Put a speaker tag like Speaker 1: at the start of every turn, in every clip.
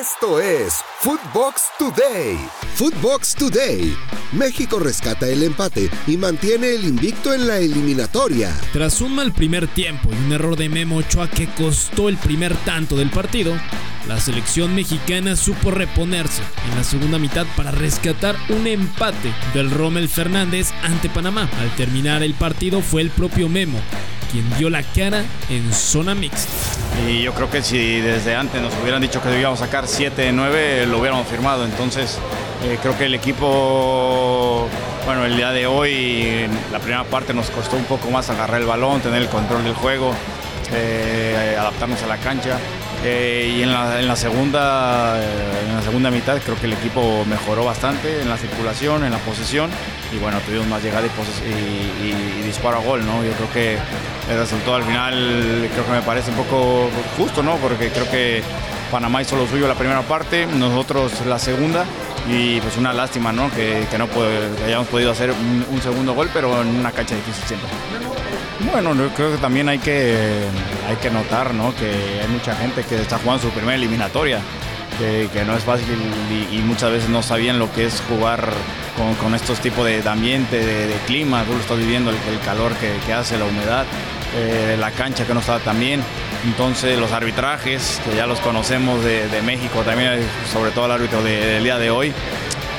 Speaker 1: Esto es Footbox Today. Footbox Today. México rescata el empate y mantiene el invicto en la eliminatoria.
Speaker 2: Tras un mal primer tiempo y un error de Memo Ochoa que costó el primer tanto del partido, la selección mexicana supo reponerse en la segunda mitad para rescatar un empate del Rommel Fernández ante Panamá. Al terminar el partido fue el propio Memo quien dio la cara en zona mixta.
Speaker 3: Y yo creo que si desde antes nos hubieran dicho que debíamos sacar 7-9, lo hubiéramos firmado. Entonces, eh, creo que el equipo, bueno, el día de hoy, la primera parte nos costó un poco más agarrar el balón, tener el control del juego, eh, adaptarnos a la cancha. Eh, y en la, segunda, en la segunda mitad creo que el equipo mejoró bastante en la circulación, en la posesión y bueno, tuvimos más llegada y, disparo a gol, ¿no? Yo creo que el resultado al final creo que me parece un poco justo, ¿no? Porque creo que Panamá hizo lo suyo la primera parte, nosotros la segunda y pues una lástima, ¿no? Que, no hayamos podido hacer un, segundo gol, pero en una cancha difícil siempre. Bueno, yo creo que también hay que, hay que notar, ¿no? Que hay mucha gente que está jugando su primera eliminatoria. Que, no es fácil y, muchas veces no sabían lo que es jugar con, estos tipos de, ambiente, de, clima, tú lo estás viviendo, el, calor que, hace, la humedad, eh, la cancha que no estaba tan bien. Entonces los arbitrajes, que ya los conocemos de, México también, sobre todo el árbitro del día de hoy,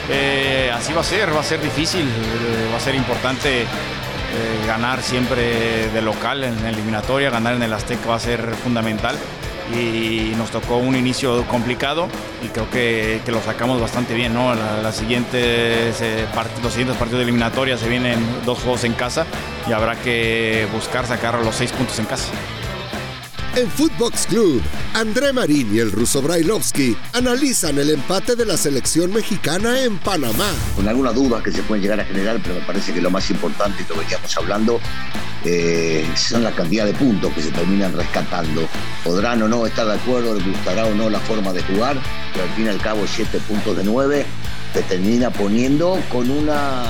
Speaker 3: eh, así va a ser, va a ser difícil, eh, va a ser importante ganar siempre de local en la eliminatoria, ganar en el Azteca va a ser fundamental y nos tocó un inicio complicado y creo que, lo sacamos bastante bien. ¿no? La, eh, los siguientes partidos de eliminatoria se vienen dos juegos en casa y habrá que buscar sacar los seis puntos en casa.
Speaker 1: En Footbox Club, André Marín y el ruso Brailovsky analizan el empate de la selección mexicana en Panamá.
Speaker 4: Con algunas dudas que se pueden llegar a generar, pero me parece que lo más importante y lo que estamos hablando eh, son la cantidad de puntos que se terminan rescatando. Podrán o no estar de acuerdo, les gustará o no la forma de jugar, pero al fin y al cabo 7 puntos de 9 te termina poniendo con una,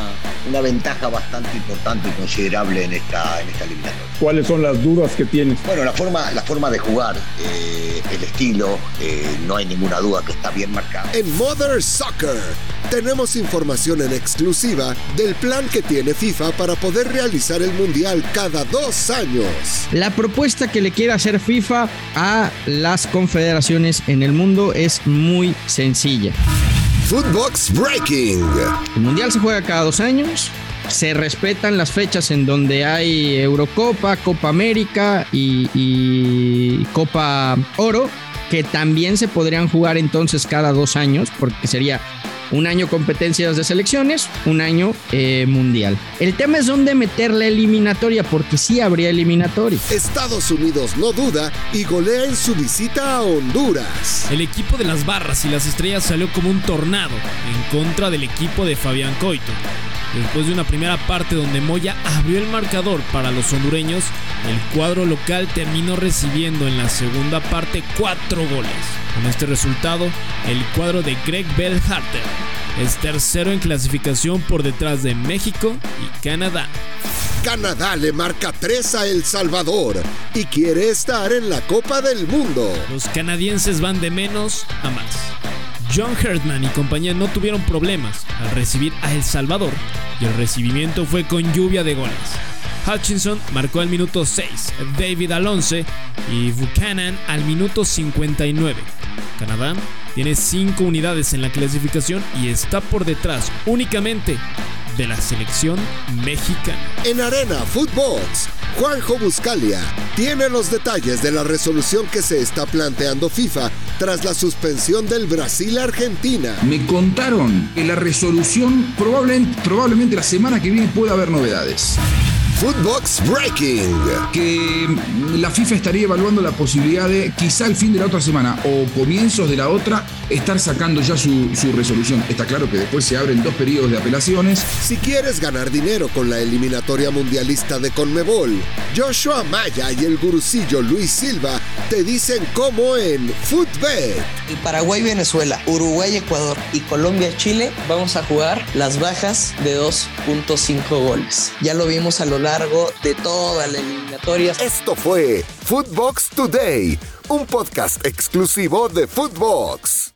Speaker 4: una ventaja bastante importante y considerable en esta, en esta eliminatoria.
Speaker 5: ¿Cuáles son las dudas que tienes?
Speaker 4: Bueno, la forma, la forma de jugar, eh, el estilo, eh, no hay ninguna duda que está bien marcado.
Speaker 1: En Mother Soccer tenemos información en exclusiva del plan que tiene FIFA para poder realizar el Mundial cada dos años.
Speaker 6: La propuesta que le quiere hacer FIFA a las confederaciones en el mundo es muy sencilla.
Speaker 1: Footbox Breaking.
Speaker 6: El Mundial se juega cada dos años. Se respetan las fechas en donde hay Eurocopa, Copa América y, y Copa Oro, que también se podrían jugar entonces cada dos años, porque sería un año competencias de selecciones, un año eh, mundial. El tema es dónde meter la eliminatoria, porque sí habría eliminatoria.
Speaker 1: Estados Unidos no duda y golea en su visita a Honduras.
Speaker 2: El equipo de las barras y las estrellas salió como un tornado en contra del equipo de Fabián Coito. Después de una primera parte donde Moya abrió el marcador para los hondureños, el cuadro local terminó recibiendo en la segunda parte cuatro goles. Con este resultado, el cuadro de Greg Bell Harter es tercero en clasificación por detrás de México y Canadá.
Speaker 1: Canadá le marca 3 a El Salvador y quiere estar en la Copa del Mundo.
Speaker 2: Los canadienses van de menos a más. John Herdman y compañía no tuvieron problemas al recibir a El Salvador y el recibimiento fue con lluvia de goles. Hutchinson marcó al minuto 6, David al 11 y Buchanan al minuto 59. Canadá tiene 5 unidades en la clasificación y está por detrás únicamente de la selección mexicana.
Speaker 1: En Arena Footbox, Juanjo Buscalia tiene los detalles de la resolución que se está planteando FIFA tras la suspensión del Brasil-Argentina.
Speaker 7: Me contaron que la resolución probablemente, probablemente la semana que viene pueda haber novedades.
Speaker 1: Footbox Breaking.
Speaker 7: Que la FIFA estaría evaluando la posibilidad de, quizá al fin de la otra semana o comienzos de la otra, estar sacando ya su, su resolución. Está claro que después se abren dos periodos de apelaciones.
Speaker 1: Si quieres ganar dinero con la eliminatoria mundialista de Conmebol, Joshua Maya y el gurucillo Luis Silva te dicen cómo en Footbet.
Speaker 8: Y Paraguay, Venezuela, Uruguay, Ecuador y Colombia, Chile, vamos a jugar las bajas de 2.5 goles. Ya lo vimos a lo largo de toda la eliminatoria.
Speaker 1: Esto fue Footbox Today, un podcast exclusivo de Footbox.